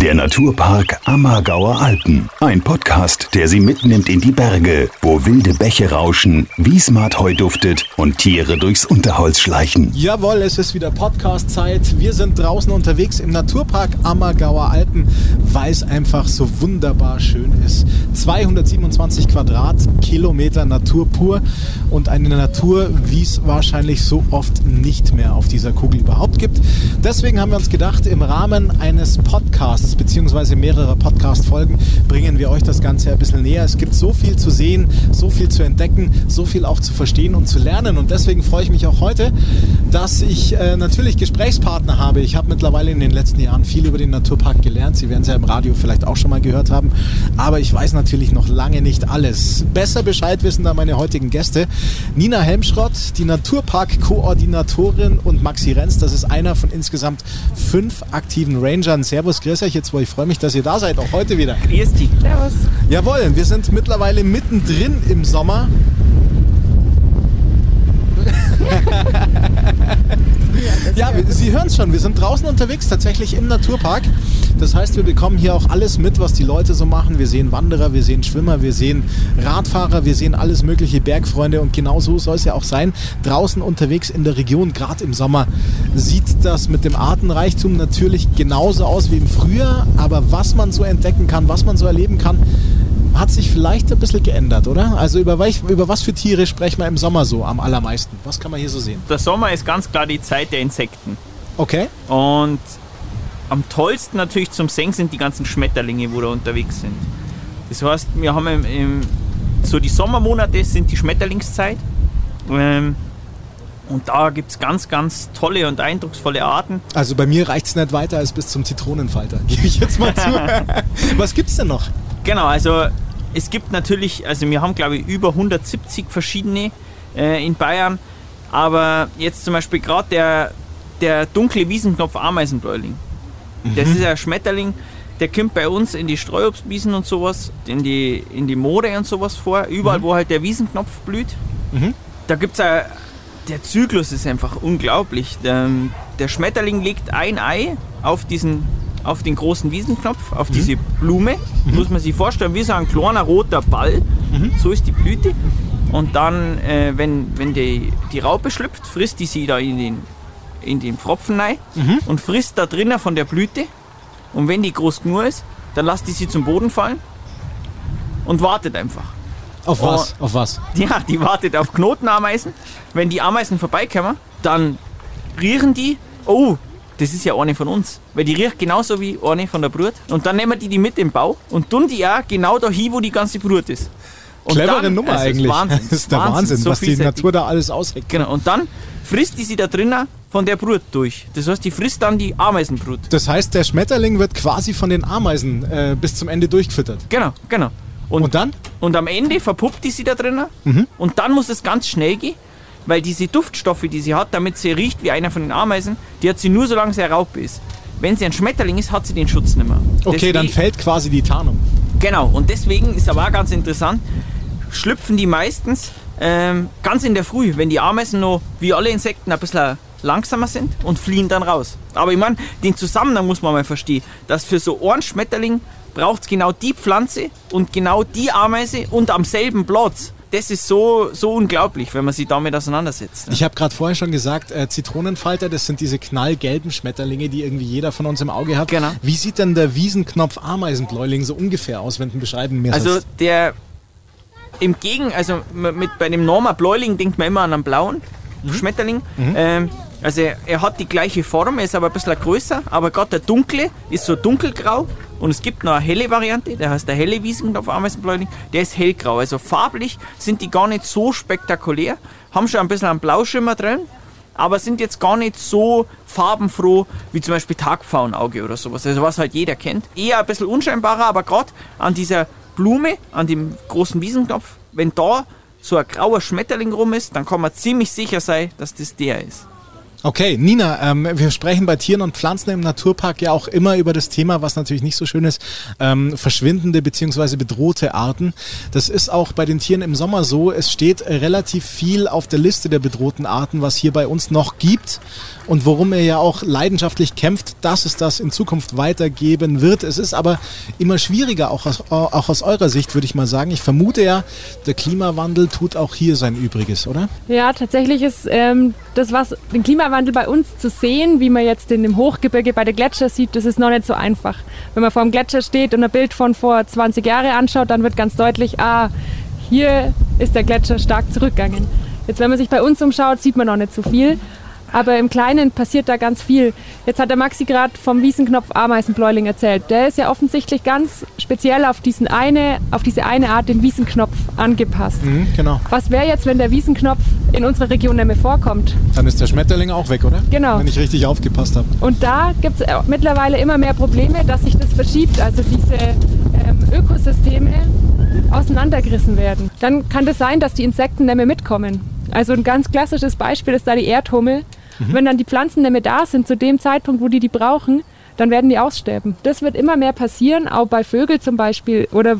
Der Naturpark Ammergauer Alpen. Ein Podcast, der Sie mitnimmt in die Berge, wo wilde Bäche rauschen, Wiesmartheu duftet und Tiere durchs Unterholz schleichen. Jawohl, es ist wieder Podcast-Zeit. Wir sind draußen unterwegs im Naturpark Ammergauer Alpen, weil es einfach so wunderbar schön ist. 227 Quadratkilometer Natur pur und eine Natur, wie es wahrscheinlich so oft nicht mehr auf dieser Kugel überhaupt gibt. Deswegen haben wir uns gedacht, im Rahmen eines Podcasts Podcasts beziehungsweise mehrere Podcast-Folgen bringen wir euch das Ganze ein bisschen näher. Es gibt so viel zu sehen, so viel zu entdecken, so viel auch zu verstehen und zu lernen. Und deswegen freue ich mich auch heute, dass ich äh, natürlich Gesprächspartner habe. Ich habe mittlerweile in den letzten Jahren viel über den Naturpark gelernt. Sie werden es ja im Radio vielleicht auch schon mal gehört haben. Aber ich weiß natürlich noch lange nicht alles. Besser Bescheid wissen da meine heutigen Gäste. Nina Helmschrott, die Naturpark-Koordinatorin und Maxi Renz, das ist einer von insgesamt fünf aktiven Rangern. Servus, grüß euch jetzt, wo ich freue mich, dass ihr da seid, auch heute wieder. Grüß dich. Servus. Jawohl, wir sind mittlerweile mittendrin im Sommer. ja, wir- Sie hören es schon, wir sind draußen unterwegs, tatsächlich im Naturpark. Das heißt, wir bekommen hier auch alles mit, was die Leute so machen. Wir sehen Wanderer, wir sehen Schwimmer, wir sehen Radfahrer, wir sehen alles mögliche Bergfreunde und genau so soll es ja auch sein. Draußen unterwegs in der Region, gerade im Sommer, sieht das mit dem Artenreichtum natürlich genauso aus wie im Frühjahr. Aber was man so entdecken kann, was man so erleben kann, hat sich vielleicht ein bisschen geändert, oder? Also über, über was für Tiere sprechen wir im Sommer so am allermeisten? Was kann man hier so sehen? Der Sommer ist ganz klar die Zeit der Insekten. Okay. Und am tollsten natürlich zum Singen sind die ganzen Schmetterlinge, wo da unterwegs sind. Das heißt, wir haben im, im, so die Sommermonate sind die Schmetterlingszeit. Ähm, und da gibt es ganz, ganz tolle und eindrucksvolle Arten. Also bei mir reicht es nicht weiter als bis zum Zitronenfalter. Gebe ich jetzt mal zu. was gibt's denn noch? Genau, also es gibt natürlich, also wir haben glaube ich über 170 verschiedene äh, in Bayern, aber jetzt zum Beispiel gerade der, der dunkle Wiesenknopf Ameisenbläuling. Das ist ein Schmetterling, der kommt bei uns in die Streuobstwiesen und sowas, in die, in die Moore und sowas vor, überall wo halt der Wiesenknopf blüht. Mhm. Da gibt es der Zyklus ist einfach unglaublich. Der, der Schmetterling legt ein Ei auf diesen auf den großen Wiesenknopf, auf diese Blume, muss man sich vorstellen, wie so ein kleiner roter Ball. So ist die Blüte. Und dann, äh, wenn, wenn die, die Raupe schlüpft, frisst die sie da in den, in den Pfropfen rein und frisst da drinnen von der Blüte. Und wenn die groß genug ist, dann lässt die sie zum Boden fallen und wartet einfach. Auf was? Auf was? Ja, die wartet auf Knotenameisen. Wenn die Ameisen vorbeikommen, dann riechen die, oh, das ist ja eine von uns. Weil die riecht genauso wie eine von der Brut. Und dann nehmen die die mit im Bau und tun die auch genau dahin, wo die ganze Brut ist. Und Clevere dann- Nummer also eigentlich. Wahnsinn, Das ist der Wahnsinn, so was die. Natur da alles ausheckt. Genau, und dann frisst die sie da drinnen von der Brut durch. Das heißt, die frisst dann die Ameisenbrut. Das heißt, der Schmetterling wird quasi von den Ameisen äh, bis zum Ende durchgefüttert. Genau, genau. Und, Und dann? Und am Ende verpuppt die sie da drinnen. Und dann muss es ganz schnell gehen, weil diese Duftstoffe, die sie hat, damit sie riecht wie einer von den Ameisen, die hat sie nur solange sie eine Raupe ist. Wenn sie ein Schmetterling ist, hat sie den Schutz nicht mehr. Okay, dann Deswegen- fällt quasi die Tarnung. Genau, und deswegen ist aber auch ganz interessant, schlüpfen die meistens ähm, ganz in der Früh, wenn die Ameisen noch wie alle Insekten ein bisschen langsamer sind und fliehen dann raus. Aber ich meine, den Zusammenhang muss man mal verstehen, dass für so einen Schmetterling braucht es genau die Pflanze und genau die Ameise und am selben Platz. Das ist so, so unglaublich, wenn man sich damit auseinandersetzt. Ich habe gerade vorher schon gesagt, äh, Zitronenfalter, das sind diese knallgelben Schmetterlinge, die irgendwie jeder von uns im Auge hat. Genau. Wie sieht denn der Wiesenknopf Ameisenbläuling so ungefähr aus, wenn du beschreiben mir Also sollst? der im Gegen, also mit bei dem Norma Bläuling denkt man immer an einen blauen Schmetterling. Ähm, also er, hat die gleiche Form, er ist aber ein bisschen größer, aber gerade der dunkle ist so dunkelgrau und es gibt noch eine helle Variante, der heißt der helle Wiesenknopf Ameisenbläuling, der ist hellgrau. Also farblich sind die gar nicht so spektakulär, haben schon ein bisschen einen Blauschimmer drin, aber sind jetzt gar nicht so farbenfroh wie zum Beispiel Tagpfauenauge oder sowas. Also was halt jeder kennt. Eher ein bisschen unscheinbarer, aber gerade an dieser Blume, an dem großen Wiesenknopf, wenn da so ein grauer Schmetterling rum ist, dann kann man ziemlich sicher sein, dass das der ist. Okay, Nina, ähm, wir sprechen bei Tieren und Pflanzen im Naturpark ja auch immer über das Thema, was natürlich nicht so schön ist, ähm, verschwindende bzw. bedrohte Arten. Das ist auch bei den Tieren im Sommer so. Es steht relativ viel auf der Liste der bedrohten Arten, was hier bei uns noch gibt und worum er ja auch leidenschaftlich kämpft, dass es das in Zukunft weitergeben wird. Es ist aber immer schwieriger, auch aus, auch aus eurer Sicht, würde ich mal sagen. Ich vermute ja, der Klimawandel tut auch hier sein Übriges, oder? Ja, tatsächlich ist ähm, das, was den Klimawandel bei uns zu sehen, wie man jetzt in dem Hochgebirge bei der Gletscher sieht, das ist noch nicht so einfach. Wenn man vor dem Gletscher steht und ein Bild von vor 20 Jahren anschaut, dann wird ganz deutlich, ah, hier ist der Gletscher stark zurückgegangen. Jetzt, wenn man sich bei uns umschaut, sieht man noch nicht so viel. Aber im Kleinen passiert da ganz viel. Jetzt hat der Maxi gerade vom Wiesenknopf Ameisenbläuling erzählt. Der ist ja offensichtlich ganz speziell auf, diesen eine, auf diese eine Art, den Wiesenknopf, angepasst. Mhm, genau. Was wäre jetzt, wenn der Wiesenknopf in unserer Region nicht mehr vorkommt? Dann ist der Schmetterling auch weg, oder? Genau. Wenn ich richtig aufgepasst habe. Und da gibt es mittlerweile immer mehr Probleme, dass sich das verschiebt. Also diese ähm, Ökosysteme auseinandergerissen werden. Dann kann das sein, dass die Insekten nicht mehr mitkommen. Also ein ganz klassisches Beispiel ist da die Erdhummel. Mhm. Wenn dann die Pflanzen nicht mehr da sind zu dem Zeitpunkt, wo die die brauchen, dann werden die aussterben. Das wird immer mehr passieren, auch bei Vögeln zum Beispiel. Oder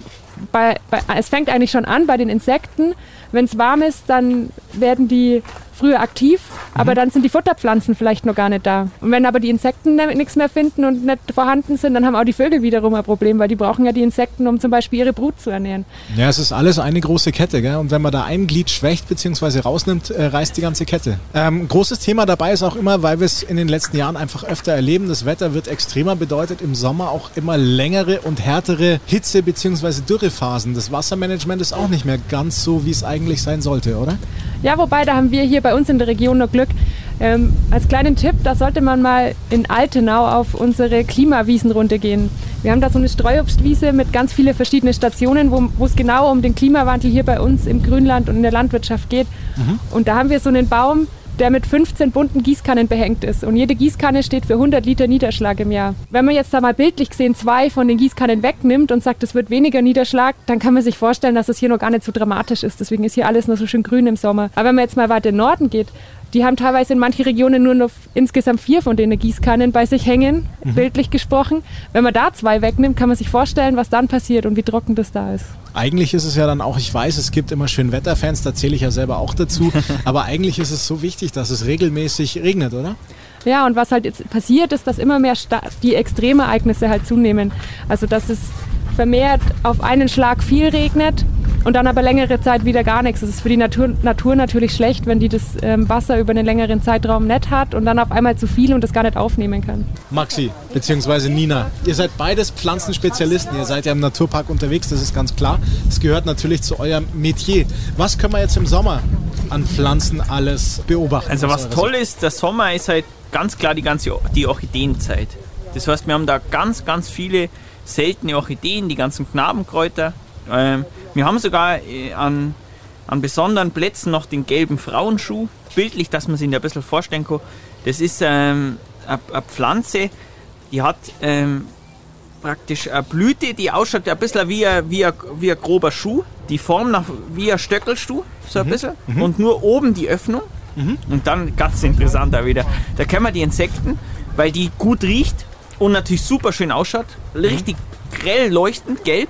bei, bei, es fängt eigentlich schon an bei den Insekten. Wenn es warm ist, dann werden die früher aktiv, aber mhm. dann sind die Futterpflanzen vielleicht noch gar nicht da. Und wenn aber die Insekten nichts mehr finden und nicht vorhanden sind, dann haben auch die Vögel wiederum ein Problem, weil die brauchen ja die Insekten, um zum Beispiel ihre Brut zu ernähren. Ja, es ist alles eine große Kette, gell? Und wenn man da ein Glied schwächt bzw. rausnimmt, äh, reißt die ganze Kette. Ähm, großes Thema dabei ist auch immer, weil wir es in den letzten Jahren einfach öfter erleben, das Wetter wird extremer, bedeutet im Sommer auch immer längere und härtere Hitze bzw. Dürrephasen. Das Wassermanagement ist auch nicht mehr ganz so, wie es eigentlich sein sollte, oder? Ja, wobei, da haben wir hier bei uns in der Region noch Glück. Ähm, als kleinen Tipp, da sollte man mal in Altenau auf unsere Klimawiesenrunde gehen. Wir haben da so eine Streuobstwiese mit ganz vielen verschiedenen Stationen, wo es genau um den Klimawandel hier bei uns im Grünland und in der Landwirtschaft geht. Mhm. Und da haben wir so einen Baum, der mit 15 bunten Gießkannen behängt ist. Und jede Gießkanne steht für 100 Liter Niederschlag im Jahr. Wenn man jetzt da mal bildlich gesehen zwei von den Gießkannen wegnimmt und sagt, es wird weniger Niederschlag, dann kann man sich vorstellen, dass es hier noch gar nicht so dramatisch ist. Deswegen ist hier alles nur so schön grün im Sommer. Aber wenn man jetzt mal weiter in den Norden geht, die haben teilweise in manchen Regionen nur noch insgesamt vier von denen Gießkannen bei sich hängen, mhm. bildlich gesprochen. Wenn man da zwei wegnimmt, kann man sich vorstellen, was dann passiert und wie trocken das da ist. Eigentlich ist es ja dann auch, ich weiß, es gibt immer schön Wetterfans, da zähle ich ja selber auch dazu, aber eigentlich ist es so wichtig, dass es regelmäßig regnet, oder? Ja, und was halt jetzt passiert, ist, dass immer mehr die Extremereignisse halt zunehmen. Also dass es vermehrt auf einen Schlag viel regnet und dann aber längere Zeit wieder gar nichts. Das ist für die Natur, Natur natürlich schlecht, wenn die das ähm, Wasser über einen längeren Zeitraum nicht hat und dann auf einmal zu viel und das gar nicht aufnehmen kann. Maxi, beziehungsweise Nina, ihr seid beides Pflanzenspezialisten. Ihr seid ja im Naturpark unterwegs, das ist ganz klar. Das gehört natürlich zu eurem Metier. Was können wir jetzt im Sommer an Pflanzen alles beobachten? Also was toll ist, der Sommer ist halt ganz klar die ganze die Orchideenzeit. Das heißt, wir haben da ganz, ganz viele seltene Orchideen, die ganzen Knabenkräuter. Ähm, wir haben sogar äh, an, an besonderen Plätzen noch den gelben Frauenschuh. Bildlich, dass man sich ein bisschen vorstellen kann. Das ist ähm, eine Pflanze, die hat ähm, praktisch eine Blüte, die ausschaut ein bisschen wie ein, wie ein, wie ein grober Schuh. Die Form nach wie ein Stöckelschuh, so ein mhm. bisschen. Mhm. Und nur oben die Öffnung. Mhm. Und dann ganz interessant da wieder. Da können wir die Insekten, weil die gut riecht und natürlich super schön ausschaut. Richtig mhm. grell leuchtend, gelb.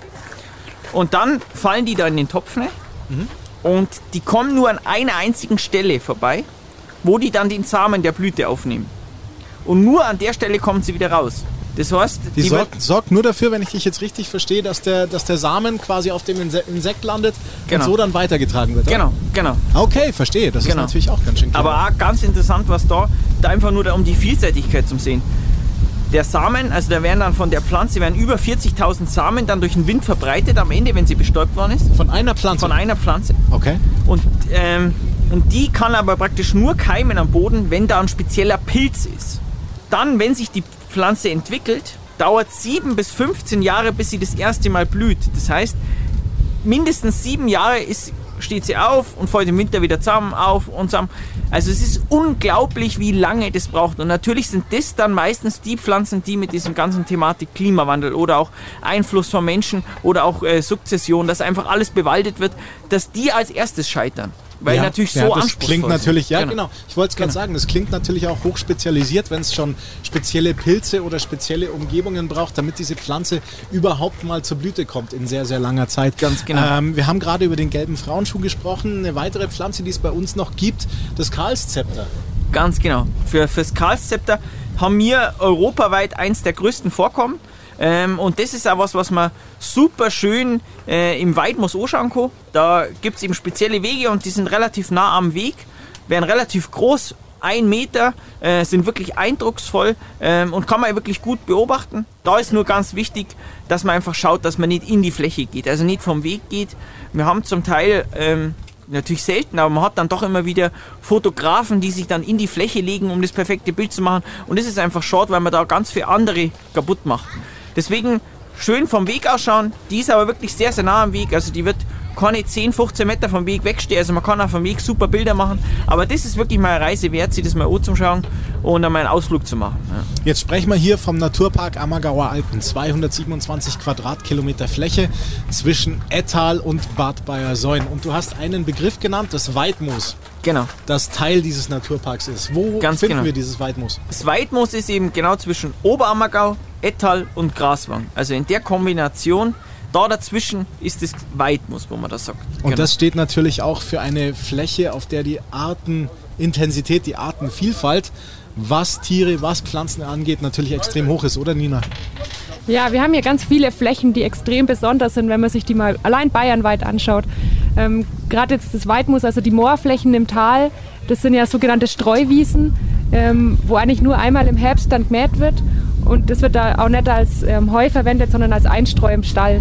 Und dann fallen die da in den Topf ne? Mhm. Und die kommen nur an einer einzigen Stelle vorbei, wo die dann den Samen der Blüte aufnehmen. Und nur an der Stelle kommen sie wieder raus. Das heißt, die, die sorgt, sorgt, nur dafür, wenn ich dich jetzt richtig verstehe, dass der, dass der Samen quasi auf dem Insekt landet genau. und so dann weitergetragen wird. Genau, genau. Okay, verstehe. Das genau. ist natürlich auch ganz schön klar. Aber auch ganz interessant, was da, da einfach nur da um die Vielseitigkeit zu sehen der Samen, also da werden dann von der Pflanze werden über 40.000 Samen dann durch den Wind verbreitet am Ende, wenn sie bestäubt worden ist. Von einer Pflanze? Von einer Pflanze. Okay. Und, ähm, und die kann aber praktisch nur keimen am Boden, wenn da ein spezieller Pilz ist. Dann, wenn sich die Pflanze entwickelt, dauert 7 bis 15 Jahre, bis sie das erste Mal blüht. Das heißt, mindestens sieben Jahre ist, steht sie auf und fällt im Winter wieder zusammen auf und zusammen. Also es ist unglaublich, wie lange das braucht. Und natürlich sind das dann meistens die Pflanzen, die mit diesem ganzen Thematik Klimawandel oder auch Einfluss von Menschen oder auch äh, Sukzession, dass einfach alles bewaldet wird, dass die als erstes scheitern. Weil ja, natürlich ja, so das anspruchsvoll klingt natürlich, ja genau. Ich wollte es gerade Genau. sagen, das klingt natürlich auch hochspezialisiert, wenn es schon spezielle Pilze oder spezielle Umgebungen braucht, damit diese Pflanze überhaupt mal zur Blüte kommt in sehr, sehr langer Zeit. Ganz genau. Ähm, wir haben gerade über den gelben Frauenschuh gesprochen. Eine weitere Pflanze, die es bei uns noch gibt, das Karlszepter. Ganz genau. Für, fürs Karlszepter haben wir europaweit eins der größten Vorkommen. Ähm, und das ist auch was, was man super schön äh, im Weidmoos anschauen kann. Da gibt es eben spezielle Wege und die sind relativ nah am Weg, werden relativ groß, ein Meter, äh, sind wirklich eindrucksvoll ähm, und kann man wirklich gut beobachten. Da ist nur ganz wichtig, dass man einfach schaut, dass man nicht in die Fläche geht, also nicht vom Weg geht. Wir haben zum Teil ähm, natürlich selten, aber man hat dann doch immer wieder Fotografen, die sich dann in die Fläche legen, um das perfekte Bild zu machen. Und das ist einfach schade, weil man da ganz viele andere kaputt macht. Deswegen schön vom Weg ausschauen. Die ist aber wirklich sehr, sehr nah am Weg. Also die wird keine 10, 15 Meter vom Weg wegstehen. Also man kann auch vom Weg super Bilder machen. Aber das ist wirklich mal eine Reise wert, sich das mal anzuschauen und dann mal einen Ausflug zu machen. Ja. Jetzt sprechen wir hier vom Naturpark Ammergauer Alpen. 227 Quadratkilometer Fläche zwischen Ettal und Bad Bayersäuen. Und du hast einen Begriff genannt, das Weidmoos, Genau. das Teil dieses Naturparks ist. Wo Ganz finden genau. wir dieses Weidmoos? Das Weidmoos ist eben genau zwischen Oberammergau, Ettal und Graswang. Also in der Kombination, da dazwischen ist das Weidmoos, wo man das sagt. Und Genau. das steht natürlich auch für eine Fläche, auf der die Artenintensität, die Artenvielfalt, was Tiere, was Pflanzen angeht, natürlich extrem hoch ist, oder Nina? Ja, wir haben hier ganz viele Flächen, die extrem besonders sind, wenn man sich die mal allein bayernweit anschaut. Ähm, Gerade jetzt das Weidmoos, also die Moorflächen im Tal, das sind ja sogenannte Streuwiesen, ähm, wo eigentlich nur einmal im Herbst dann gemäht wird. Und das wird da auch nicht als ähm, Heu verwendet, sondern als Einstreu im Stall.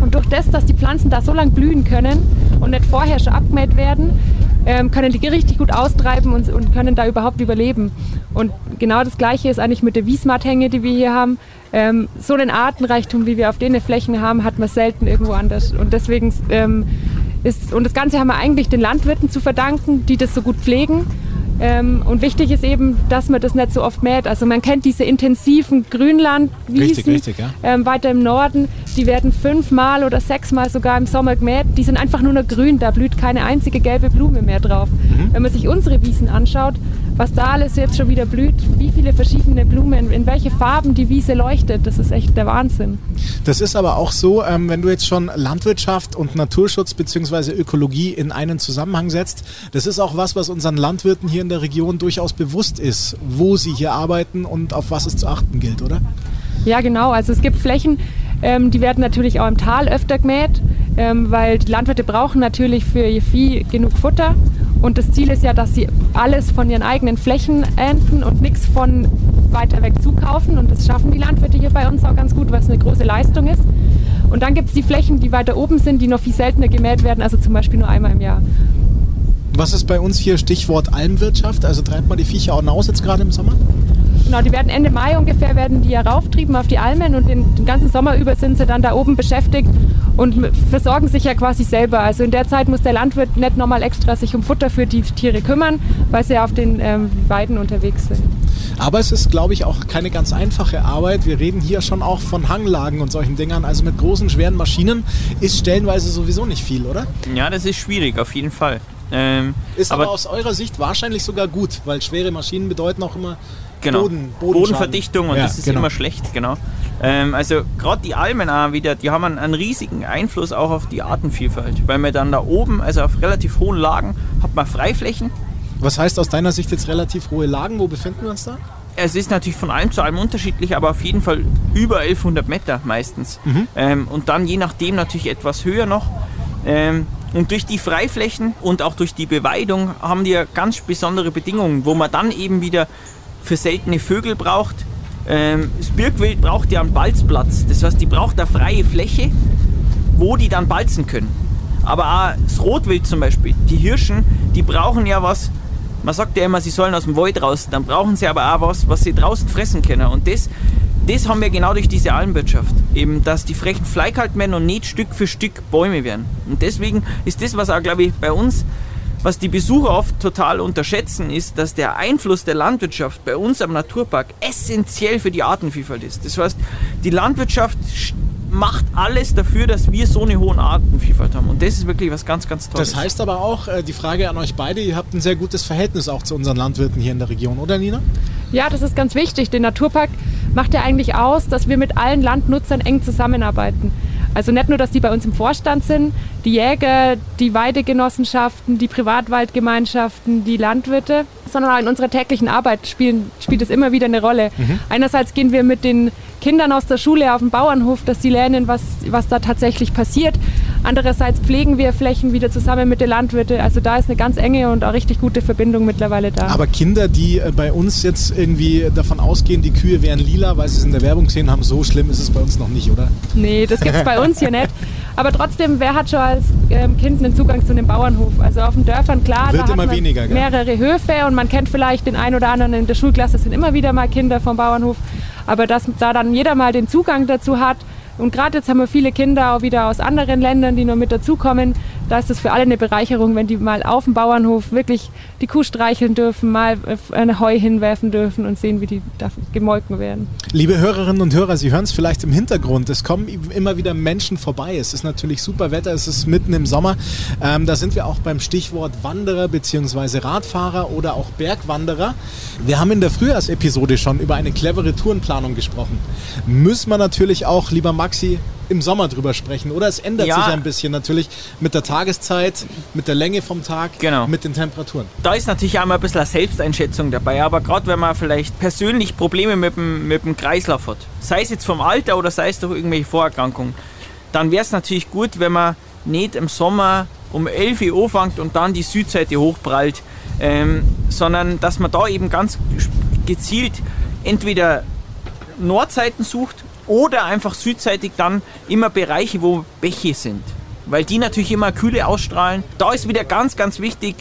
Und durch das, dass die Pflanzen da so lang blühen können und nicht vorher schon abgemäht werden, ähm, können die richtig gut austreiben und, und können da überhaupt überleben. Und genau das Gleiche ist eigentlich mit der Wiesmarthänge, die wir hier haben. Ähm, so einen Artenreichtum, wie wir auf den Flächen haben, hat man selten irgendwo anders. Und deswegen ähm, ist, und das Ganze haben wir eigentlich den Landwirten zu verdanken, die das so gut pflegen. Ähm, und wichtig ist eben, dass man das nicht so oft mäht. Also man kennt diese intensiven Grünlandwiesen Richtig, richtig, ja. ähm, weiter im Norden. Die werden fünfmal oder sechsmal sogar im Sommer gemäht. Die sind einfach nur noch grün, da blüht keine einzige gelbe Blume mehr drauf. Mhm. Wenn man sich unsere Wiesen anschaut, was da alles jetzt schon wieder blüht, wie viele verschiedene Blumen, in welche Farben die Wiese leuchtet, das ist echt der Wahnsinn. Das ist aber auch so, ähm, wenn du jetzt schon Landwirtschaft und Naturschutz bzw. Ökologie in einen Zusammenhang setzt, das ist auch was, was unseren Landwirten hier in der Region durchaus bewusst ist, wo sie hier arbeiten und auf was es zu achten gilt, oder? Ja, genau. Also es gibt Flächen, ähm, die werden natürlich auch im Tal öfter gemäht, ähm, weil die Landwirte brauchen natürlich für ihr Vieh genug Futter. Und das Ziel ist ja, dass sie alles von ihren eigenen Flächen ernten und nichts von weiter weg zukaufen. Und das schaffen die Landwirte hier bei uns auch ganz gut, was eine große Leistung ist. Und dann gibt es die Flächen, die weiter oben sind, die noch viel seltener gemäht werden, also zum Beispiel nur einmal im Jahr. Was ist bei uns hier Stichwort Almwirtschaft? Also treibt man die Viecher auch hinaus jetzt gerade im Sommer? Genau, die werden Ende Mai ungefähr werden die ja rauftrieben auf die Almen und den, den ganzen Sommer über sind sie dann da oben beschäftigt und versorgen sich ja quasi selber. Also in der Zeit muss der Landwirt nicht nochmal extra sich um Futter für die Tiere kümmern, weil sie ja auf den ähm, Weiden unterwegs sind. Aber es ist, glaube ich, auch keine ganz einfache Arbeit. Wir reden hier schon auch von Hanglagen und solchen Dingern. Also mit großen, schweren Maschinen ist stellenweise sowieso nicht viel, oder? Ja, das ist schwierig, auf jeden Fall. Ähm, Ist aber, aber aus eurer Sicht wahrscheinlich sogar gut, weil schwere Maschinen bedeuten auch immer genau, Boden. Bodenverdichtung und Ja, das ist genau. immer schlecht, genau. Ähm, also gerade die Almen auch wieder, die haben einen, einen riesigen Einfluss auch auf die Artenvielfalt, weil man dann da oben, also auf relativ hohen Lagen, hat man Freiflächen. Was heißt aus deiner Sicht jetzt relativ hohe Lagen? Wo befinden wir uns da? Es ist natürlich von allem zu allem unterschiedlich, aber auf jeden Fall über 1100 Meter meistens. Ähm, und dann je nachdem natürlich etwas höher noch. Ähm, und durch die Freiflächen und auch durch die Beweidung haben die ja ganz besondere Bedingungen, wo man dann eben wieder für seltene Vögel braucht. Ähm, das Birkwild braucht ja einen Balzplatz. Das heißt, die braucht eine freie Fläche, wo die dann balzen können. Aber auch das Rotwild zum Beispiel, die Hirschen, die brauchen ja was, man sagt ja immer, sie sollen aus dem Wald raus, dann brauchen sie aber auch was, was sie draußen fressen können. Und das, das haben wir genau durch diese Almwirtschaft. Eben, dass die Flächen fleikalt werden und nicht Stück für Stück Bäume werden. Und deswegen ist das, was auch, glaube ich, bei uns, was die Besucher oft total unterschätzen, ist, dass der Einfluss der Landwirtschaft bei uns am Naturpark essentiell für die Artenvielfalt ist. Das heißt, die Landwirtschaft macht alles dafür, dass wir so eine hohe Artenvielfalt haben. Und das ist wirklich was ganz, ganz Tolles. Das heißt aber auch, äh, die Frage an euch beide, ihr habt ein sehr gutes Verhältnis auch zu unseren Landwirten hier in der Region, oder Nina? Ja, das ist ganz wichtig. Den Naturpark macht ja eigentlich aus, dass wir mit allen Landnutzern eng zusammenarbeiten. Also nicht nur, dass die bei uns im Vorstand sind, die Jäger, die Weidegenossenschaften, die Privatwaldgemeinschaften, die Landwirte, sondern auch in unserer täglichen Arbeit spielen, spielt es immer wieder eine Rolle. Mhm. Einerseits gehen wir mit den Kindern aus der Schule auf den Bauernhof, dass sie lernen, was, was da tatsächlich passiert. Andererseits pflegen wir Flächen wieder zusammen mit den Landwirten. Also da ist eine ganz enge und auch richtig gute Verbindung mittlerweile da. Aber Kinder, die äh, bei uns jetzt irgendwie davon ausgehen, die Kühe wären lila, weil sie es in der Werbung gesehen haben, so schlimm ist es bei uns noch nicht, oder? Nee, das gibt es bei uns hier nicht. Aber trotzdem, wer hat schon als ähm, Kind einen Zugang zu einem Bauernhof? Also auf den Dörfern, klar, Wird da immer hat man weniger, gell? mehrere Höfe und man kennt vielleicht den einen oder anderen in der Schulklasse, sind immer wieder mal Kinder vom Bauernhof. Aber dass da dann jeder mal den Zugang dazu hat, und gerade jetzt haben wir viele Kinder auch wieder aus anderen Ländern, die nur mit dazukommen. Da ist es für alle eine Bereicherung, wenn die mal auf dem Bauernhof wirklich die Kuh streicheln dürfen, mal ein Heu hinwerfen dürfen und sehen, wie die da gemolken werden. Liebe Hörerinnen und Hörer, Sie hören es vielleicht im Hintergrund. Es kommen immer wieder Menschen vorbei. Es ist natürlich super Wetter, es ist mitten im Sommer. Ähm, da sind wir auch beim Stichwort Wanderer bzw. Radfahrer oder auch Bergwanderer. Wir haben in der Frühjahrsepisode schon über eine clevere Tourenplanung gesprochen. Müssen wir natürlich auch, lieber Maxi, im Sommer drüber sprechen, oder? Es ändert Ja. sich ein bisschen natürlich mit der Tageszeit, mit der Länge vom Tag, Genau. mit den Temperaturen. da ist natürlich auch mal ein bisschen eine Selbsteinschätzung dabei, aber gerade wenn man vielleicht persönlich Probleme mit dem, mit dem Kreislauf hat, sei es jetzt vom Alter oder sei es durch irgendwelche Vorerkrankungen, dann wäre es natürlich gut, wenn man nicht im Sommer um 11 Uhr anfängt und dann die Südseite hochprallt, ähm, sondern dass man da eben ganz gezielt entweder Nordseiten sucht oder einfach südseitig dann immer Bereiche, wo Bäche sind. Weil die natürlich immer Kühle ausstrahlen. Da ist wieder ganz, ganz wichtig,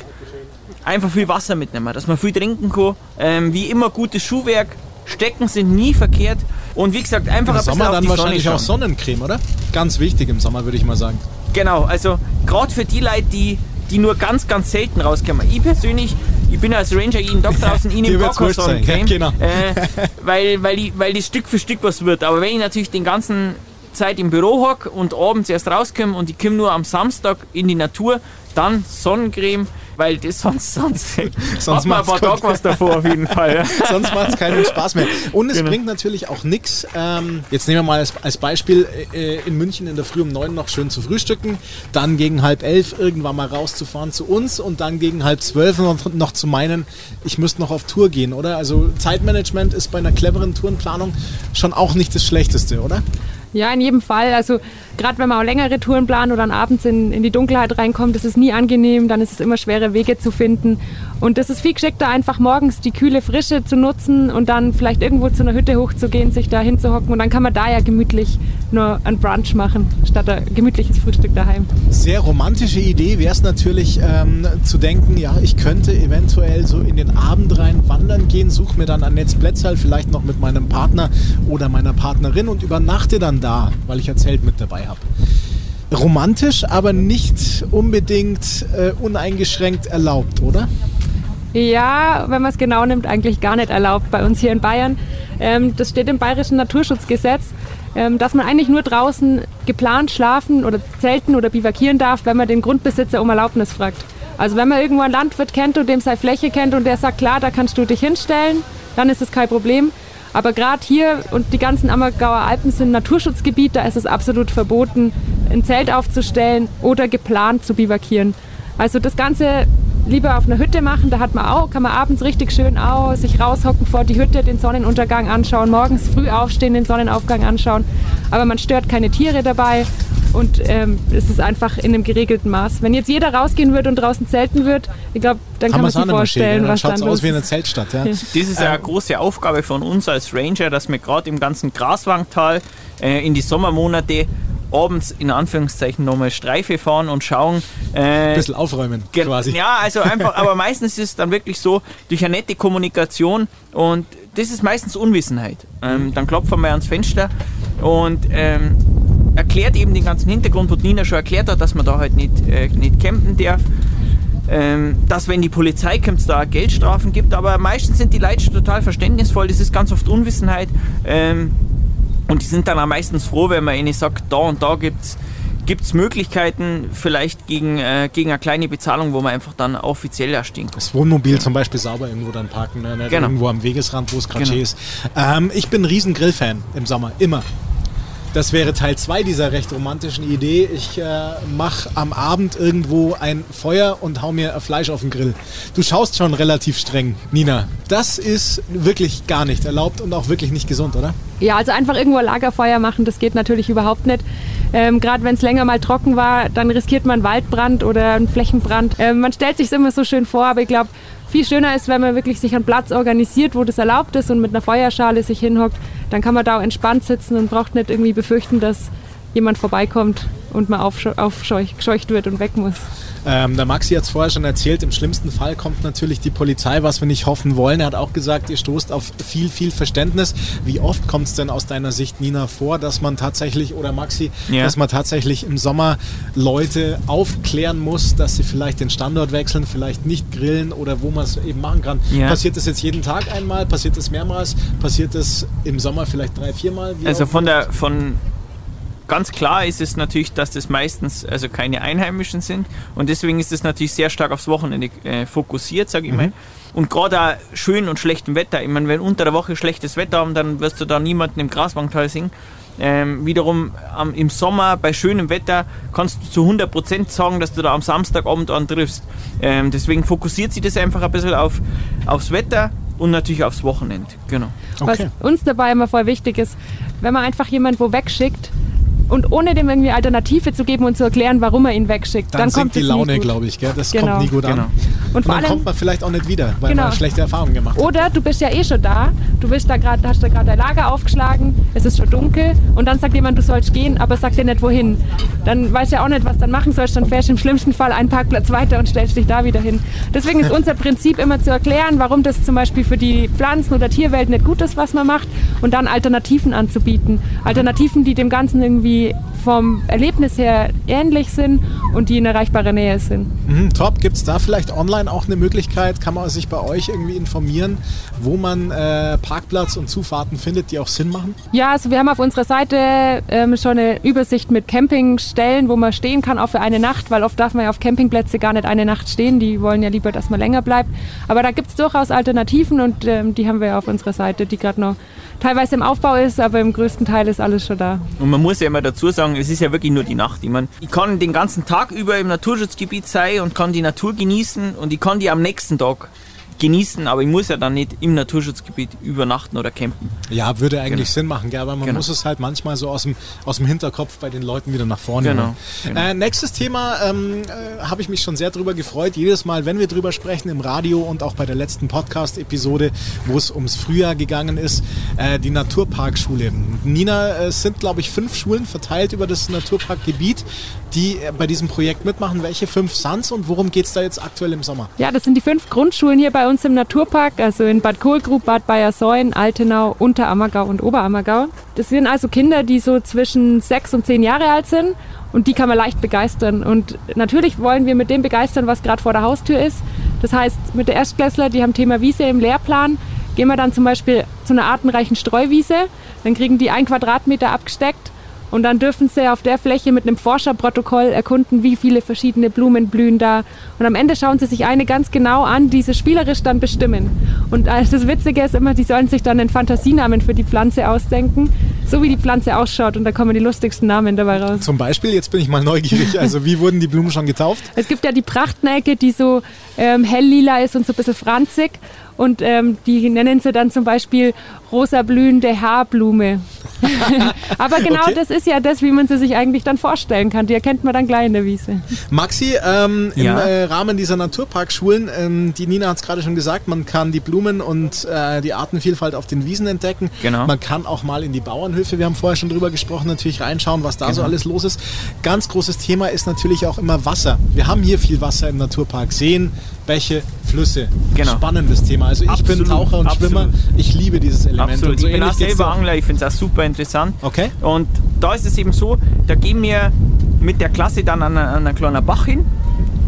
einfach viel Wasser mitnehmen, dass man viel trinken kann. Ähm, wie immer gutes Schuhwerk. Stecken sind nie verkehrt. Und wie gesagt, einfach Im ein bisschen Sommer dann wahrscheinlich Sonne auch. Sonnencreme, oder? Ganz wichtig im Sommer, würde ich mal sagen. Genau, also gerade für die Leute, die, die nur ganz, ganz selten rauskommen. Ich persönlich, ich bin als Ranger jeden Tag draußen, keine wurscht sein, Sonnencreme, ja, genau. äh, weil, weil, ich, weil das Stück für Stück was wird. Aber wenn ich natürlich den ganzen Zeit im Büro hocke und abends erst rauskomme und ich komme nur am Samstag in die Natur, dann Sonnencreme, weil das sonst, sonst, Sonst hat man ein paar was davor auf jeden Fall. ja. Sonst macht es keinen Spaß mehr. Und es Genau. bringt natürlich auch nichts. Ähm, jetzt nehmen wir mal als, als Beispiel äh, in München in der Früh um neun noch schön zu frühstücken, dann gegen halb elf irgendwann mal rauszufahren zu uns und dann gegen halb zwölf noch, noch zu meinen, ich müsste noch auf Tour gehen, oder? Also Zeitmanagement ist bei einer cleveren Tourenplanung schon auch nicht das Schlechteste, oder? Ja, in jedem Fall. Also gerade wenn man auch längere Touren plant oder abends in, in die Dunkelheit reinkommt, ist es nie angenehm, dann ist es immer schwere Wege zu finden. Und das ist viel geschickter, einfach morgens die kühle Frische zu nutzen und dann vielleicht irgendwo zu einer Hütte hochzugehen, sich da hinzuhocken und dann kann man da ja gemütlich nur ein Brunch machen, statt ein gemütliches Frühstück daheim. Sehr romantische Idee wäre es natürlich ähm, zu denken, ja, ich könnte eventuell so in den Abend rein wandern gehen, suche mir dann ein Netz Plätzerl, vielleicht noch mit meinem Partner oder meiner Partnerin und übernachte dann da, weil ich ein Zelt mit dabei habe. Romantisch, aber nicht unbedingt äh, uneingeschränkt erlaubt, oder? Ja, wenn man es genau nimmt, eigentlich gar nicht erlaubt bei uns hier in Bayern. Ähm, das steht im Bayerischen Naturschutzgesetz, dass man eigentlich nur draußen geplant schlafen oder zelten oder bivakieren darf, wenn man den Grundbesitzer um Erlaubnis fragt. Also wenn man irgendwo einen Landwirt kennt und dem seine Fläche kennt und der sagt, klar, da kannst du dich hinstellen, dann ist es kein Problem. Aber gerade hier und die ganzen Ammergauer Alpen sind Naturschutzgebiet, da ist es absolut verboten, ein Zelt aufzustellen oder geplant zu bivakieren. Also das Ganze lieber auf einer Hütte machen, da hat man auch, kann man abends richtig schön auch sich raushocken vor die Hütte, den Sonnenuntergang anschauen, morgens früh aufstehen, den Sonnenaufgang anschauen. Aber man stört keine Tiere dabei und ähm, es ist einfach in einem geregelten Maß. Wenn jetzt jeder rausgehen würde und draußen zelten würde, ich glaube, dann kann man sich vorstellen, ja, dann was dann schaut's los aus wie eine ist. Zeltstadt. Ja. Ja. Das ist ja eine große Aufgabe von uns als Ranger, dass wir gerade im ganzen Graswangtal äh, in die Sommermonate abends in Anführungszeichen nochmal Streife fahren und schauen. Äh, Ein bisschen aufräumen quasi. Ja, also einfach, aber meistens ist es dann wirklich so, durch eine nette Kommunikation und das ist meistens Unwissenheit. Ähm, dann klopft man mal ans Fenster und ähm, erklärt eben den ganzen Hintergrund, wo Nina schon erklärt hat, dass man da halt nicht, äh, nicht campen darf. Ähm, dass wenn die Polizei kommt, es da Geldstrafen gibt, aber meistens sind die Leute total verständnisvoll, das ist ganz oft Unwissenheit. Ähm, Und die sind dann auch meistens froh, wenn man ihnen sagt, da und da gibt es Gibt es Möglichkeiten vielleicht gegen, äh, gegen eine kleine Bezahlung, wo man einfach dann offiziell erstehen kann? Das Wohnmobil ja. zum Beispiel sauber irgendwo dann parken, ne? genau. irgendwo am Wegesrand, wo es gerade genau. ist. Ähm, ich bin ein riesen Grillfan im Sommer, immer. Das wäre Teil 2 dieser recht romantischen Idee. Ich äh, mache am Abend irgendwo ein Feuer und hau mir Fleisch auf den Grill. Du schaust schon relativ streng, Nina. Das ist wirklich gar nicht erlaubt und auch wirklich nicht gesund, oder? Ja, also einfach irgendwo Lagerfeuer machen, das geht natürlich überhaupt nicht. Ähm, Gerade wenn es länger mal trocken war, dann riskiert man Waldbrand oder einen Flächenbrand. Ähm, man stellt sich immer so schön vor, aber ich glaube, viel schöner ist, wenn man wirklich sich einen Platz organisiert, wo das erlaubt ist und mit einer Feuerschale sich hinhockt. Dann kann man da auch entspannt sitzen und braucht nicht irgendwie befürchten, dass jemand vorbeikommt und man aufgescheucht wird und weg muss. Ähm, der Maxi hat es vorher schon erzählt, im schlimmsten Fall kommt natürlich die Polizei, was wir nicht hoffen wollen. Er hat auch gesagt, ihr stoßt auf viel, viel Verständnis. Wie oft kommt es denn aus deiner Sicht, Nina, vor, dass man tatsächlich, oder Maxi, ja. dass man tatsächlich im Sommer Leute aufklären muss, dass sie vielleicht den Standort wechseln, vielleicht nicht grillen oder wo man es eben machen kann? Ja. Passiert das jetzt jeden Tag einmal? Passiert das mehrmals? Passiert das im Sommer vielleicht drei, viermal? also von der, von Ganz klar ist es natürlich, dass das meistens also keine Einheimischen sind und deswegen ist es natürlich sehr stark aufs Wochenende äh, fokussiert, sage ich mhm. mal. Und gerade auch schön und schlechtem Wetter. Ich meine, wenn unter der Woche schlechtes Wetter haben, dann wirst du da niemanden im Graswangtal singen. Ähm, wiederum ähm, im Sommer bei schönem Wetter kannst du zu 100% sagen, dass du da am Samstagabend antriffst. Ähm, deswegen fokussiert sich das einfach ein bisschen auf, aufs Wetter und natürlich aufs Wochenende. Genau. Okay. Was uns dabei immer voll wichtig ist, wenn man einfach jemanden wo wegschickt, und ohne dem irgendwie Alternative zu geben und zu erklären, warum er ihn wegschickt. Dann, dann kommt die Laune, glaube ich. Gell? Das genau. kommt nie gut genau. an. Und, und dann allem, kommt man vielleicht auch nicht wieder, weil genau. man schlechte Erfahrungen gemacht hat. Oder du bist ja eh schon da, du bist da grad, hast da gerade dein Lager aufgeschlagen, es ist schon dunkel und dann sagt jemand, du sollst gehen, aber sagt dir nicht wohin. Dann weißt du ja auch nicht, was dann machen sollst, dann fährst du im schlimmsten Fall einen Parkplatz weiter und stellst dich da wieder hin. Deswegen ist unser Prinzip immer zu erklären, warum das zum Beispiel für die Pflanzen- oder Tierwelt nicht gut ist, was man macht und dann Alternativen anzubieten. Alternativen, die dem Ganzen irgendwie vom Erlebnis her ähnlich sind und die in erreichbarer Nähe sind. Mhm, top. Gibt es da vielleicht online auch eine Möglichkeit? Kann man sich bei euch irgendwie informieren, wo man äh, Parkplatz und Zufahrten findet, die auch Sinn machen? Ja, also wir haben auf unserer Seite ähm, schon eine Übersicht mit Campingstellen, wo man stehen kann, auch für eine Nacht, weil oft darf man ja auf Campingplätze gar nicht eine Nacht stehen. Die wollen ja lieber, dass man länger bleibt. Aber da gibt es durchaus Alternativen und ähm, die haben wir auf unserer Seite, die gerade noch teilweise im Aufbau ist, aber im größten Teil ist alles schon da. Und man muss ja immer dazu sagen, es ist ja wirklich nur die Nacht. Ich, meine, ich kann den ganzen Tag über im Naturschutzgebiet sein und kann die Natur genießen und ich kann die am nächsten Tag genießen, aber ich muss ja dann nicht im Naturschutzgebiet übernachten oder campen. Ja, würde eigentlich genau. Sinn machen, gell? aber man genau. muss es halt manchmal so aus dem, aus dem Hinterkopf bei den Leuten wieder nach vorne genau. genau. Äh, nächstes Thema ähm, äh, habe ich mich schon sehr darüber gefreut. Jedes Mal, wenn wir drüber sprechen im Radio und auch bei der letzten Podcast-Episode, wo es ums Frühjahr gegangen ist, äh, die Naturparkschule. Nina, äh, es sind glaube ich fünf Schulen verteilt über das Naturparkgebiet, die äh, bei diesem Projekt mitmachen. Welche fünf Sans und worum geht es da jetzt aktuell im Sommer? Ja, das sind die fünf Grundschulen hier bei uns im Naturpark, also in Bad Kohlgrub, Bad Bayersäuen, Altenau, Unterammergau und Oberammergau. Das sind also Kinder, die so zwischen sechs und zehn Jahre alt sind und die kann man leicht begeistern. Und natürlich wollen wir mit dem begeistern, was gerade vor der Haustür ist. Das heißt, mit der Erstklässler, die haben Thema Wiese im Lehrplan, gehen wir dann zum Beispiel zu einer artenreichen Streuwiese. Dann kriegen die ein Quadratmeter abgesteckt und dann dürfen sie auf der Fläche mit einem Forscherprotokoll erkunden, wie viele verschiedene Blumen blühen da. Und am Ende schauen sie sich eine ganz genau an, die sie spielerisch dann bestimmen. Und das Witzige ist immer, die sollen sich dann einen Fantasienamen für die Pflanze ausdenken, so wie die Pflanze ausschaut. Und da kommen die lustigsten Namen dabei raus. Zum Beispiel, jetzt bin ich mal neugierig, also wie wurden die Blumen schon getauft? Es gibt ja die Prachtnelke, die so ähm, helllila ist und so ein bisschen franzig. Und ähm, die nennen sie dann zum Beispiel rosa blühende Haarblume. Aber genau okay. das ist ja das, wie man sie sich eigentlich dann vorstellen kann. Die erkennt man dann gleich in der Wiese. Maxi, ähm, ja. im äh, Rahmen dieser Naturparkschulen, ähm, die Nina hat es gerade schon gesagt, man kann die Blumen und äh, die Artenvielfalt auf den Wiesen entdecken. Genau. Man kann auch mal in die Bauernhöfe, wir haben vorher schon drüber gesprochen, natürlich reinschauen, was da genau. so alles los ist. Ganz großes Thema ist natürlich auch immer Wasser. Wir haben hier viel Wasser im Naturpark. Seen, Bäche, Flüsse. Genau. Spannendes Thema. Also ich absolut, bin Taucher und absolut. Schwimmer. Ich liebe dieses Element. Absolut. So ich bin auch selber Angler, ich finde es auch super interessant. Okay. Und da ist es eben so, da gehen wir mit der Klasse dann an, an einen kleinen Bach hin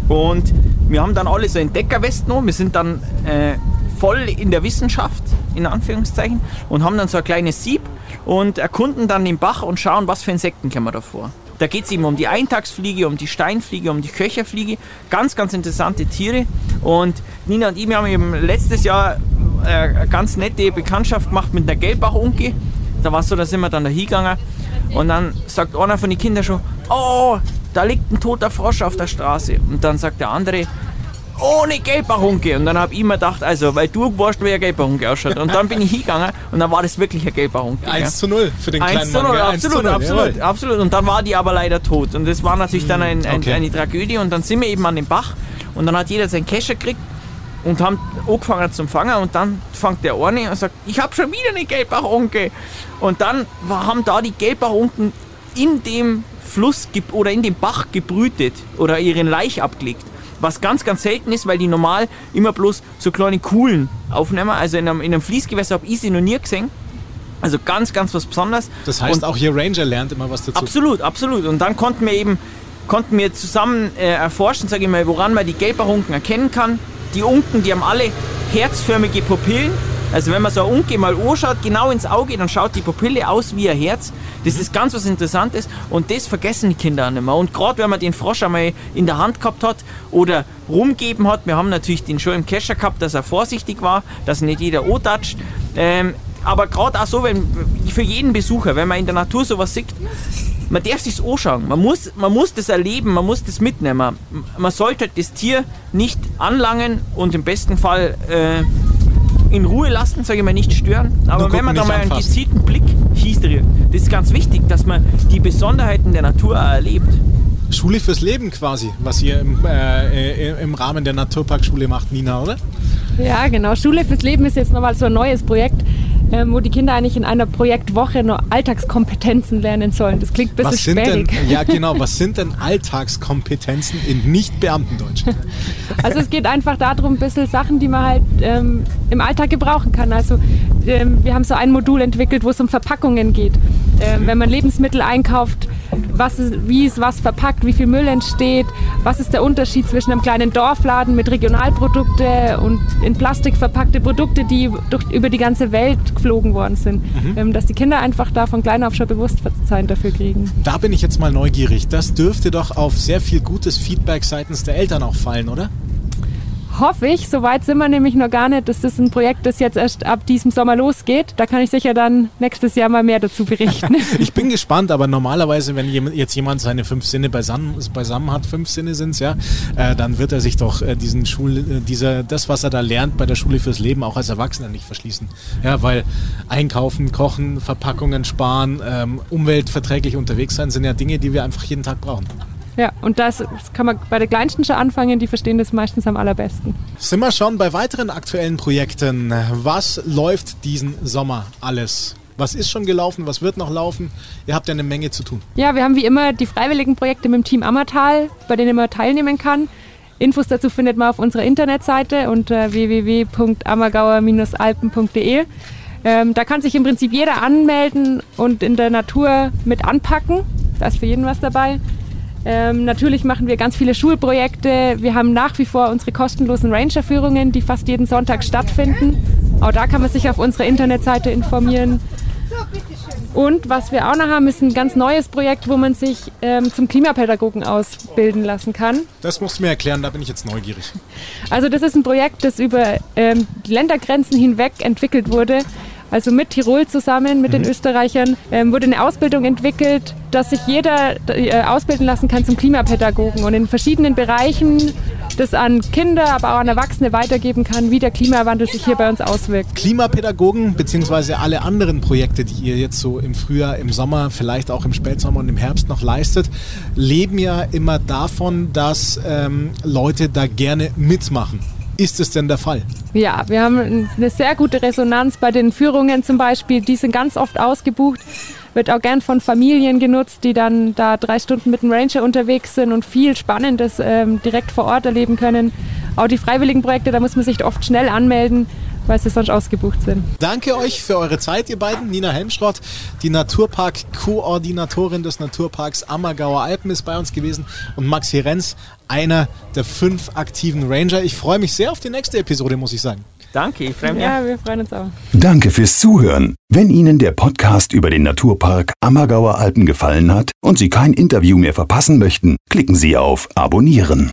und wir haben dann alle so Entdeckerwesten noch. Wir sind dann äh, voll in der Wissenschaft, in Anführungszeichen, und haben dann so ein kleines Sieb und erkunden dann den Bach und schauen, was für Insekten kommen wir davor. Da geht es eben um die Eintagsfliege, um die Steinfliege, um die Köcherfliege. Ganz, ganz interessante Tiere. Und Nina und ich wir haben eben letztes Jahr äh, eine ganz nette Bekanntschaft gemacht mit einer Gelbbachunke. Da war es so, da sind wir dann da hingegangen. Und dann sagt einer von den Kindern schon, oh, da liegt ein toter Frosch auf der Straße. Und dann sagt der andere, ohne Gelbbachunke. Und dann habe ich mir gedacht, also, weil du weißt, wie ein Gelbbachunke ausschaut. Und dann bin ich hingegangen und dann war das wirklich ein Gelbbachunke. 1 zu 0 für den 1 kleinen zu 0, Mann. gell? 1 absolut, zu 0, absolut, jawohl. absolut. Und dann war die aber leider tot. Und das war natürlich dann ein, ein, okay. eine Tragödie. Und dann sind wir eben an dem Bach und dann hat jeder seinen Kescher gekriegt und haben angefangen zum Fangen. Und dann fängt der eine und sagt, ich habe schon wieder eine Gelbbachunke. Und dann haben da die Gelbbachunken in dem Fluss oder in dem Bach gebrütet oder ihren Laich abgelegt. Was ganz, ganz selten ist, weil die normal immer bloß so kleine Kuhlen aufnehmen. Also in einem, in einem Fließgewässer habe ich sie noch nie gesehen. Also ganz, ganz was Besonderes. Das heißt, Und- auch hier Ranger lernt immer was dazu. Absolut, absolut. Und dann konnten wir eben konnten wir zusammen äh, erforschen, sage ich mal, woran man die Gelbbachunken erkennen kann. Die Unken, die haben alle herzförmige Pupillen. Also wenn man so eine Unke mal anschaut, genau ins Auge, dann schaut die Pupille aus wie ein Herz. Das ist ganz was Interessantes und das vergessen die Kinder auch nicht mehr. Und gerade wenn man den Frosch einmal in der Hand gehabt hat oder rumgeben hat, wir haben natürlich den schon im Kescher gehabt, dass er vorsichtig war, dass nicht jeder antatscht. Ähm, aber gerade auch so, wenn, für jeden Besucher, wenn man in der Natur sowas sieht, man darf sich's anschauen. Man muss, man muss das erleben, man muss das mitnehmen. Man sollte das Tier nicht anlangen und im besten Fall äh, in Ruhe lassen, sage ich mal, nicht stören. Aber wenn man da mal einen anfassen. gezielten Blick hiestert, das ist ganz wichtig, dass man die Besonderheiten der Natur auch erlebt. Schule fürs Leben quasi, was ihr im, äh, äh, im Rahmen der Naturparkschule macht, Nina, oder? Ja, genau. Schule fürs Leben ist jetzt nochmal so ein neues Projekt, ähm, wo die Kinder eigentlich in einer Projektwoche nur Alltagskompetenzen lernen sollen. Das klingt ein bisschen Was sind denn, sperrig. ja genau, was sind denn Alltagskompetenzen in Nicht-Beamtendeutsch? Also es geht einfach darum, ein bisschen Sachen, die man halt ähm, im Alltag gebrauchen kann. Also ähm, wir haben so ein Modul entwickelt, wo es um Verpackungen geht. Ähm, wenn man Lebensmittel einkauft, was ist, wie ist was verpackt, wie viel Müll entsteht, was ist der Unterschied zwischen einem kleinen Dorfladen mit Regionalprodukte und in Plastik verpackte Produkte, die durch, über die ganze Welt geflogen worden sind. Ähm, dass die Kinder einfach da von klein auf schon Bewusstsein dafür kriegen. Da bin ich jetzt mal neugierig. Das dürfte doch auf sehr viel gutes Feedback seitens der Eltern auch fallen, oder? Hoffe ich. Soweit sind wir nämlich noch gar nicht. Das ist ein Projekt, das jetzt erst ab diesem Sommer losgeht. Da kann ich sicher dann nächstes Jahr mal mehr dazu berichten. Ich bin gespannt, aber normalerweise, wenn jetzt jemand seine fünf Sinne beisammen, beisammen hat, fünf Sinne sind es ja, äh, dann wird er sich doch äh, diesen Schul, äh, dieser, das, was er da lernt bei der Schule fürs Leben, auch als Erwachsener nicht verschließen. Ja, weil einkaufen, kochen, Verpackungen sparen, ähm, umweltverträglich unterwegs sein, sind ja Dinge, die wir einfach jeden Tag brauchen. Ja, und das, kann man bei der Kleinsten schon anfangen. Die verstehen das meistens am allerbesten. Sind wir schon bei weiteren aktuellen Projekten? Was läuft diesen Sommer alles? Was ist schon gelaufen? Was wird noch laufen? Ihr habt ja eine Menge zu tun. Ja, wir haben wie immer die freiwilligen Projekte mit dem Team Ammertal, bei denen man teilnehmen kann. Infos dazu findet man auf unserer Internetseite unter www.ammergauer-alpen.de. Ähm, da kann sich im Prinzip jeder anmelden und in der Natur mit anpacken. Da ist für jeden was dabei. Ähm, natürlich machen wir ganz viele Schulprojekte. Wir haben nach wie vor unsere kostenlosen Ranger-Führungen, die fast jeden Sonntag stattfinden. Auch da kann man sich auf unserer Internetseite informieren. Und was wir auch noch haben, ist ein ganz neues Projekt, wo man sich ähm, zum Klimapädagogen ausbilden lassen kann. Das musst du mir erklären, da bin ich jetzt neugierig. Also das ist ein Projekt, das über ähm, Ländergrenzen hinweg entwickelt wurde. Also mit Tirol zusammen, mit den Österreichern, ähm, wurde eine Ausbildung entwickelt, dass sich jeder äh, ausbilden lassen kann zum Klimapädagogen und in verschiedenen Bereichen das an Kinder, aber auch an Erwachsene weitergeben kann, wie der Klimawandel sich hier bei uns auswirkt. Klimapädagogen beziehungsweise alle anderen Projekte, die ihr jetzt so im Frühjahr, im Sommer, vielleicht auch im Spätsommer und im Herbst noch leistet, leben ja immer davon, dass ähm, Leute da gerne mitmachen. Ist es denn der Fall? Ja, wir haben eine sehr gute Resonanz bei den Führungen zum Beispiel. Die sind ganz oft ausgebucht. Wird auch gern von Familien genutzt, die dann da drei Stunden mit dem Ranger unterwegs sind und viel Spannendes ähm, direkt vor Ort erleben können. Auch die freiwilligen Projekte, da muss man sich oft schnell anmelden, weil sie sonst ausgebucht sind. Danke euch für eure Zeit, ihr beiden. Nina Helmschrott, die Naturpark-Koordinatorin des Naturparks Ammergauer Alpen, ist bei uns gewesen. Und Max Herenz, einer der fünf aktiven Ranger. Ich freue mich sehr auf die nächste Episode, muss ich sagen. Danke, ich freue mich. Ja, wir freuen uns auch. Danke fürs Zuhören. Wenn Ihnen der Podcast über den Naturpark Ammergauer Alpen gefallen hat und Sie kein Interview mehr verpassen möchten, klicken Sie auf Abonnieren.